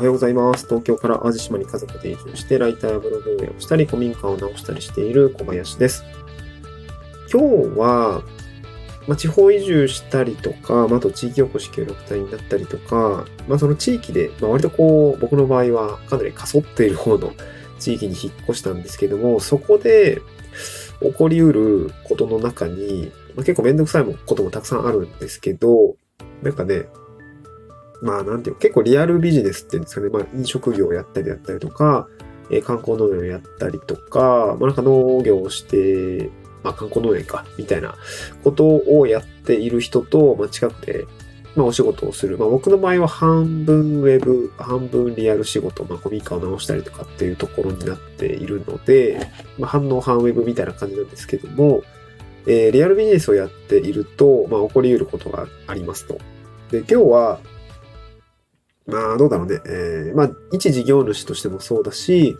はようございます。東京から淡路島に家族で移住して、ライターやブログ運営をしたり、古民家を直したりしている小林です。今日は、まあ、地方移住したりとか、まあ、あと地域おこし協力隊になったりとか、まあ、その地域で、まあ、割とこう、僕の場合はかなりかそっている方の地域に引っ越したんですけども、そこで起こりうることの中に、まあ、結構めんどくさいこともたくさんあるんですけど、なんかね、まあなんていう結構リアルビジネスっていうんですかね、まあ飲食業をやったりだったりとか、えー観光農園をやったりとか、まあなんか農業をして、まあ観光農園か、みたいなことをやっている人と、まあ近くで、まあお仕事をする。まあ僕の場合は半分ウェブ、半分リアル仕事、まあコミカを直したりとかっていうところになっているので、まあ反応半ウェブみたいな感じなんですけども、えーリアルビジネスをやっていると、まあ起こり得ることがありますと。で、今日は、まあ、どうだろうね。えーまあ、一事業主としてもそうだし、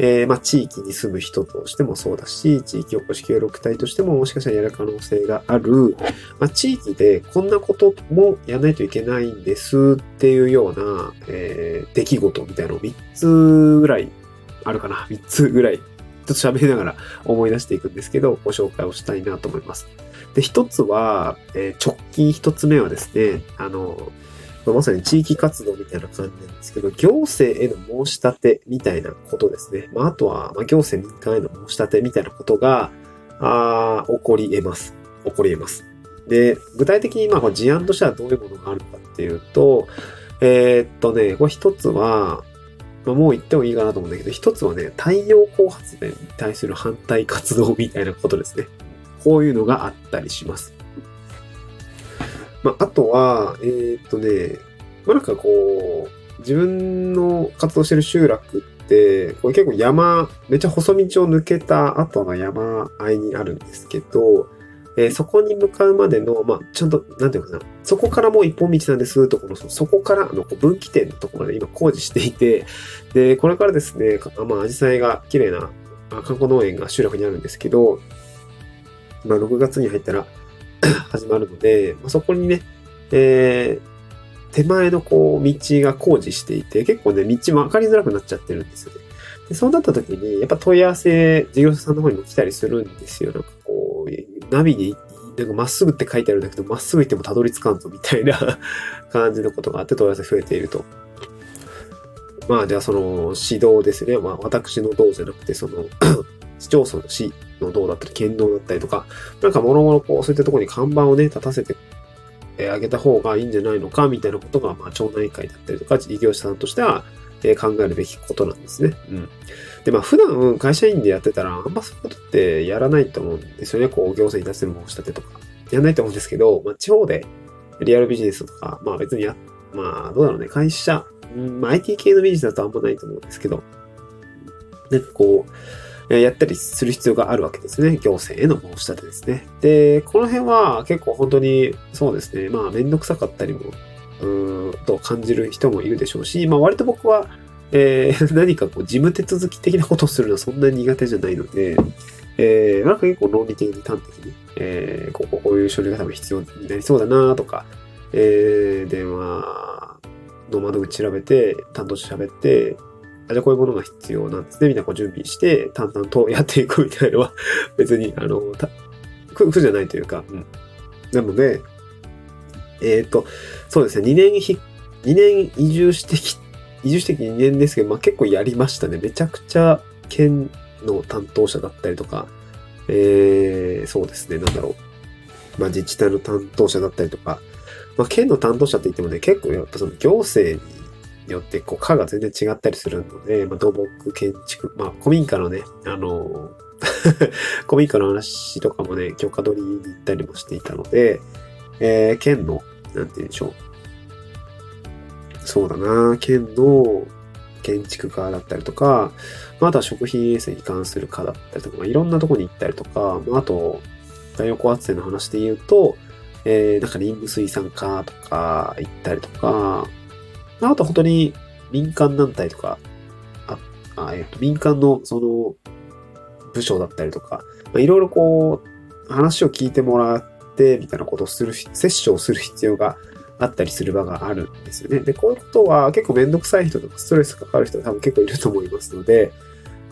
えーまあ、地域に住む人としてもそうだし、地域おこし協力隊としてももしかしたらやる可能性がある、まあ、地域でこんなこともやらないといけないんですっていうような、えー出来事みたいなのを3つぐらいあるかな。3つぐらい、ちょっと喋りながら思い出していくんですけど、ご紹介をしたいなと思います。で、一つは、えー直近一つ目はですね、あの、まさに地域活動みたいな感じなんですけど、行政への申し立てみたいなことですね。まあ、あとは、ま、行政民間への申し立てみたいなことが、あ起こり得ます。起こり得ます。で、具体的に、まあ、事案としてはどういうものがあるかっていうと、えーっとね、これ一つは、まあ、もう言ってもいいかなと思うんだけど、一つはね、太陽光発電に対する反対活動みたいなことですね。こういうのがあったりします。まあ、あとは、えーっとね、まあ、なんかこう、自分の活動してる集落って、これ結構山、めっちゃ細道を抜けた後の山あいにあるんですけど、えーそこに向かうまでの、まあ、ちゃんと、なんていうかな、そこからもう一本道なんですところ、そこからの分岐点のところで今工事していて、で、これからですね、まあ、アジサイが綺麗な観光農園が集落にあるんですけど、まあ、6月に入ったら始まるので、まあ、そこにね、えー手前のこう、道が工事していて、結構ね、道も分かりづらくなっちゃってるんですよね。で、そうなった時に、やっぱ問い合わせ、事業者さんの方にも来たりするんですよ。なんかこう、ナビに、なんかまっすぐって書いてあるんだけど、まっすぐ行ってもたどり着かんぞ、みたいな 感じのことがあって問い合わせ増えていると。まあ、じゃあその、指導ですね。まあ、私の道じゃなくて、その、市町村の市の道だったり、県道だったりとか、なんかもろもろこう、そういったところに看板をね、立たせてえーあげた方がいいんじゃないのか、みたいなことが、まあ、町内会だったりとか、事業者さんとしては、えー考えるべきことなんですね。うん。で、まあ、普段会社員でやってたら、あんまそういうことってやらないと思うんですよね。こう、行政に対する申し立てとか。やらないと思うんですけど、まあ、地方でリアルビジネスとか、まあ別にや、まあ、どうだろうね、会社、うん、まあ IT 系のビジネスだとあんまないと思うんですけど、なんかこう、えーやったりする必要があるわけですね。行政への申し立てですね。で、この辺は結構本当にそうですね。まあめんどくさかったりも、うーんと感じる人もいるでしょうし、まあ割と僕は、えー 何かこう事務手続き的なことをするのはそんなに苦手じゃないので、えーなんか結構論理的に端的に、えーこうこうこういう処理が多分必要になりそうだなとか、えー電話の窓口調べて、担当者喋って、あ、じゃあこういうものが必要なんですね。みたいなこう準備して、淡々とやっていくみたいなのは、別に、あの、た苦苦じゃないというか、うん。なので、えっ、と、そうですね、2年ひ、2年移住してき、移住してき2年ですけど、まあ結構やりましたね。めちゃくちゃ県の担当者だったりとか、えー、そうですね、なんだろう。まあ自治体の担当者だったりとか、まあ県の担当者って言ってもね、結構やっぱその行政にによって、こう、科が全然違ったりするので、まあ、土木、建築、まあ、古民家のね、あの、古民家の話とかもね、許可取りに行ったりもしていたので、えー、県の、なんて言うんでしょう。そうだな、県の建築家だったりとか、まあ、あとは食品衛生に関する課だったりとか、まあ、いろんなとこに行ったりとか、まあ、あと、太陽光発電の話で言うと、えー、なんかリング水産課とか行ったりとか、あ、あと本当に民間団体とか、あ、えっ、と、民間のその部署だったりとか、いろいろこう、話を聞いてもらって、みたいなことをする、セッションをする必要があったりする場があるんですよね。で、こういうことは結構めんどくさい人とかストレスかかる人多分結構いると思いますので、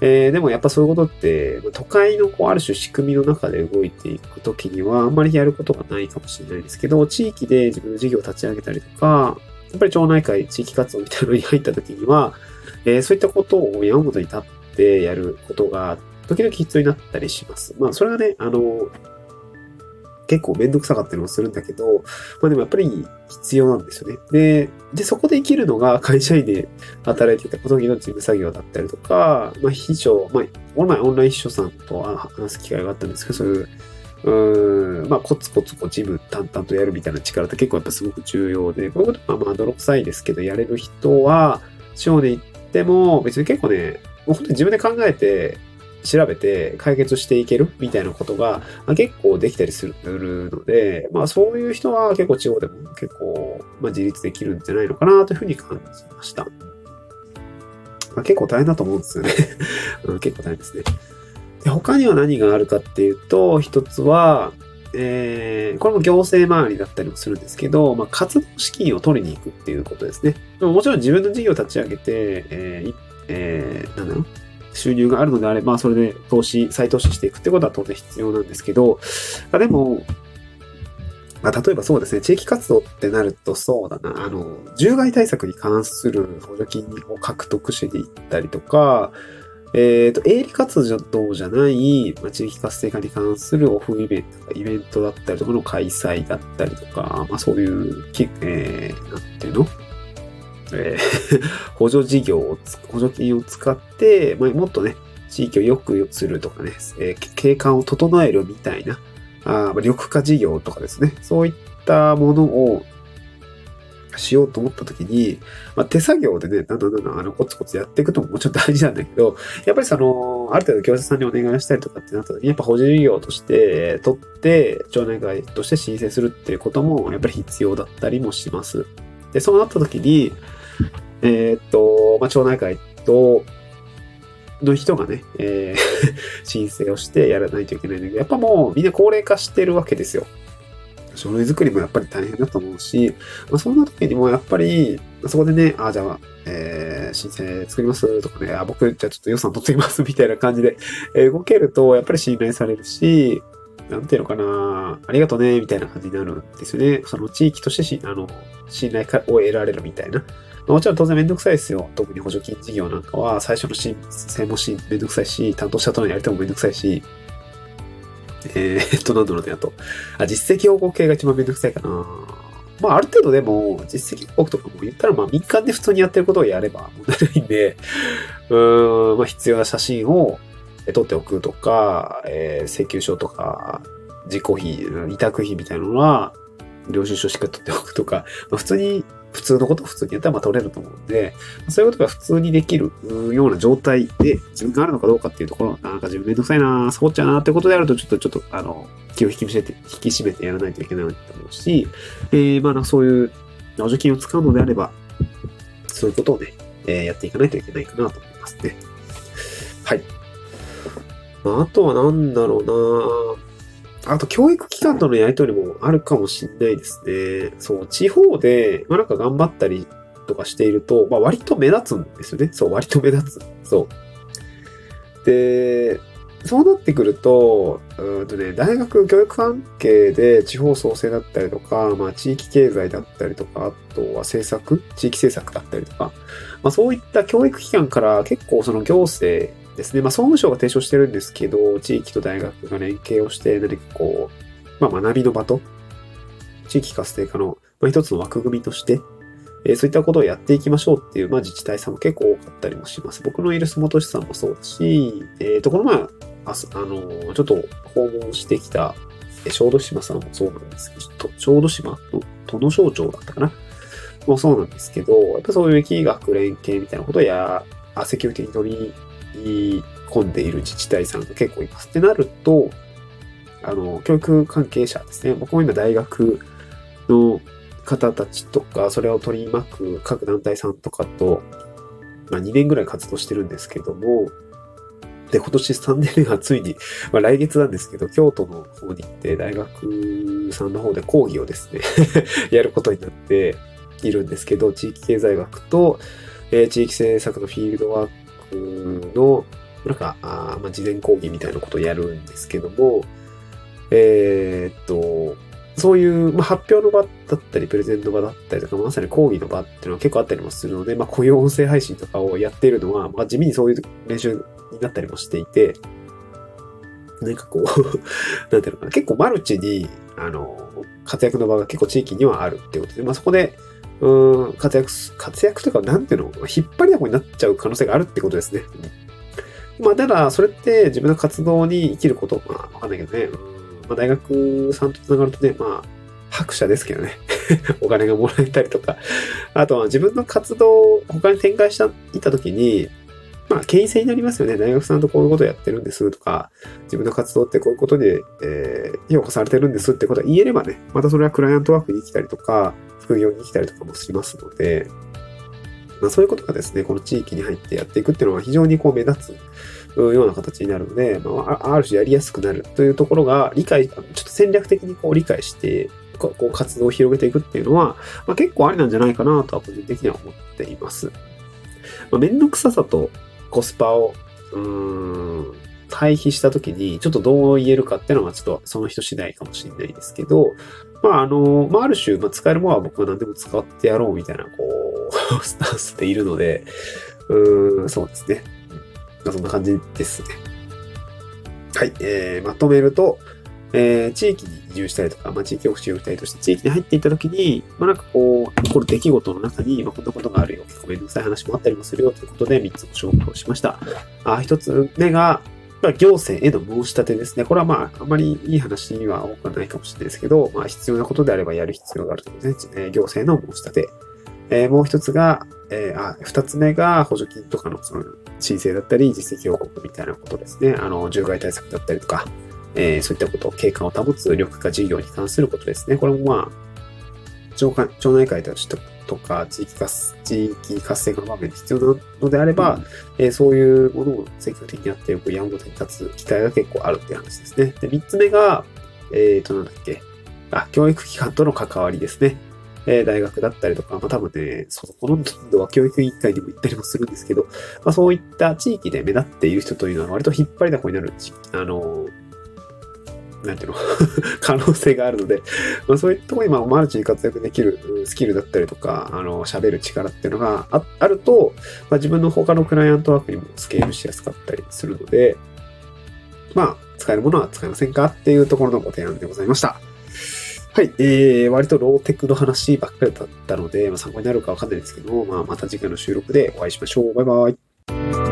えー、でもやっぱそういうことって、都会のこうある種仕組みの中で動いていくときにはあんまりやることがないかもしれないですけど、地域で自分の事業を立ち上げたりとか、っぱり町内会、地域活動みたいなのに入ったときには、えー、そういったことを山本に立ってやることが時々必要になったりします。まあそれがね、あの、結構めんどくさかったりもするんだけど、まあでもやっぱり必要なんですよね。で、で、そこで生きるのが会社員で働いていた時の事務作業だったりとか、まあ秘書、まあ、この前オンライン秘書さんと話す機会があったんですけど、そういう、うん、まあコツコツこう事務淡々とやるみたいな力って結構やっぱすごく重要で、こういうことはまあ泥臭いですけど、やれる人は、地方で行っても別に結構ね、もう本当に自分で考えて、調べて解決していけるみたいなことが、あ、結構できたりするので、まあそういう人は結構地方でも結構、まあ、自立できるんじゃないのかなというふうに感じました。まあ、結構大変だと思うんですよね 結構大変ですね。で他には何があるかっていうと、一つは、えー、これも行政周りだったりもするんですけど、まあ、活動資金を取りに行くっていうことですね。でももちろん自分の事業を立ち上げて、えーえー、なんだろう収入があるのであれば、それで投資、再投資していくってことは当然必要なんですけど、あでも、まあ、例えばそうですね、地域活動ってなるとそうだな、あの、獣害対策に関する補助金を獲得しに行ったりとか、えっ、ー、と、営利活動じゃない、まあ、地域活性化に関するオフイベント、イベントだったりとかの開催だったりとか、まあそういう、えー、なんていうの？えー、補助事業を、補助金を使って、まあ、もっとね、地域を良くするとかね、えー、景観を整えるみたいな、あ緑化事業とかですね、そういったものをしようと思った時に、まあ、手作業でね、だんだんだんだんあのコツコツやっていくとももちろん大事なんだけど、やっぱりその、ある程度業者さんにお願いしたりとかってなった時に、やっぱ補助事業として取って、町内会として申請するっていうこともやっぱり必要だったりもします。で、そうなった時に、えー、っと、まあ、町内会と、の人がね、えー、申請をしてやらないといけないんだけど、やっぱもうみんな高齢化してるわけですよ。書類作りもやっぱり大変だと思うし、まあ、そんな時にもやっぱり、そこでね、あ、じゃあ、えー、申請作りますとかね、あ、僕、じゃあちょっと予算取ってきます みたいな感じで、え、動けると、やっぱり信頼されるし、なんていうのかな、ありがとね、みたいな感じになるんですよね。その地域としてし、あの、信頼を得られるみたいな。もちろん当然めんどくさいですよ。特に補助金事業なんかは、最初の申請もしめんどくさいし、担当者とのやりとりもめんどくさいし、えー、っと、なんだろうね、あと、あ、実績報告系が一番めんどくさいかな。まあ、ある程度でも、実績報告とかも言ったら、まあ、民間で普通にやってることをやれば問題ないんで、うーん、まあ、必要な写真を取っておくとか、えー、請求書とか、自己費、委託費みたいなのは、領収書しっかり取っておくとか、まあ、普通に普通のことを普通にやったらまあ取れると思うんで、そういうことが普通にできるような状態で自分があるのかどうかっていうところ、なんか自分めんどくさいな、サボっちゃうなってことであると、ちょっとちょっと、あの、気を引き締めて、引き締めてやらないといけないと思うし、えー、まあそういう補助金を使うのであれば、そういうことをね、えー、やっていかないといけないかなと思いますね。はい。まあ、あとはなんだろうなあと、教育機関とのやりとりもあるかもしんないですね。そう、地方で、まあなんか頑張ったりとかしていると、まあ割と目立つんですよね。そう、割と目立つ。そう。で、そうなってくると、うんとね、大学教育関係で地方創生だったりとか、まあ地域経済だったりとか、あとは政策、地域政策だったりとか、まあそういった教育機関から結構その行政ですね。まあ、総務省が提唱してるんですけど、地域と大学が連携をして、何かこう、まあ、学びの場と、地域活性化の、まあ、一つの枠組みとして、えー、そういったことをやっていきましょうっていう、まあ、自治体さんも結構多かったりもします。僕のいる洲本市さんもそうだし、えっ、ー、と、この前、あ、あの、ちょっと訪問してきた、え小豆島さんもそうなんですけど、小豆島の殿省庁だったかな？もうそうなんですけど、やっぱそういう疫学連携みたいなことや、積極的に取り込んでいる自治体さんが結構います。ってなると、あの、教育関係者ですね。僕も今大学の方たちとか、それを取り巻く各団体さんとかと、まあ2年ぐらい活動してるんですけども、で、今年3年目がついに、まあ来月なんですけど、京都の方に行って大学さんの方で講義をですねやることになっているんですけど、地域経済学と、えー、地域政策のフィールドワークの、なんか、あまあ、事前講義みたいなことをやるんですけども、えー、っと、そういう、まあ、発表の場だったり、プレゼント場だったりとか、まさに講義の場っていうのは結構あったりもするので、まあ、こういう音声配信とかをやっているのは、まあ、地味にそういう練習になったりもしていて、なんかこう なんていうのかな、結構マルチに、あの、活躍の場が結構地域にはあるっていうことで、まあ、そこで、うん、活躍、活躍とか、なんていうの、引っ張りだこになっちゃう可能性があるってことですね。まあ、ただ、それって自分の活動に生きること、まあ、わかんないけどね、まあ、大学さんと繋がるとね、まあ、拍者ですけどね。お金がもらえたりとか。あとは自分の活動を他に展開した、いたときに、まあ、権威性になりますよね。大学さんとこういうことやってるんですとか、自分の活動ってこういうことで、えー、評価されてるんですってことは言えればね、またそれはクライアントワークに来たりとか、副業に来たりとかもしますので、まあ、そういうことがですね、この地域に入ってやっていくっていうのは非常にこう目立つような形になるので、まあ、ある種やりやすくなるというところが理解、ちょっと戦略的にこう理解して、こう活動を広げていくっていうのは、まあ、結構ありなんじゃないかなとは個人的には思っています。まあ、めんどくささとコスパを、うーん、対比したときに、ちょっとどう言えるかっていうのは、ちょっとその人次第かもしれないですけど、まあ、あの、まあ、ある種、まあ、使えるものは僕は何でも使ってやろうみたいな、こう、スタンスでいるので、うーん、そうですね。ま、そんな感じですね。はい、えー、まとめると、えー、地域に移住したりとか、まあ、地域おこしをしたりとして地域に入っていったときに、まあ、なんかこう、起こる出来事の中に、まあ、こんなことがあるよ。結構めんどくさい話もあったりもするよということで、3つご紹介をしました。あ1つ目が、まあ、行政への申し立てですね。これはまあ、あまりいい話には多くはないかもしれないですけど、まあ、必要なことであればやる必要があると思うんですね。行政の申し立て。えー、もう一つが、えー、あ、二つ目が補助金とかのその申請だったり、実績報告みたいなことですね。あの、獣害対策だったりとか、えー、そういったこと、景観を保つ緑化事業に関することですね。これもまあ、町町内会としてとか地域活、地域活性化の場面で必要なのであれば、うん、えー、そういうものを積極的にやっておく、山本に立つ機会が結構あるっていう話ですね。で、三つ目が、えっ、ー、と、なんだっけ、あ、教育機関との関わりですね。えー、大学だったりとか、まあ多分ね、そう、この度は教育委員会にも行ったりもするんですけど、まあそういった地域で目立っている人というのは割と引っ張りだこになる、あのなんていうの？可能性があるので、まあ、そういうところにまあマルチに活躍できるスキルだったりとか、あの、喋る力っていうのがああると、まあ、自分の他のクライアントワークにもスケールしやすかったりするので、まあ、使えるものは使えませんかっていうところのご提案でございました。はい。えー、割とローテクの話ばっかりだったので、まあ、参考になるかわかんないですけど、まあ、また次回の収録でお会いしましょう。バイバイ。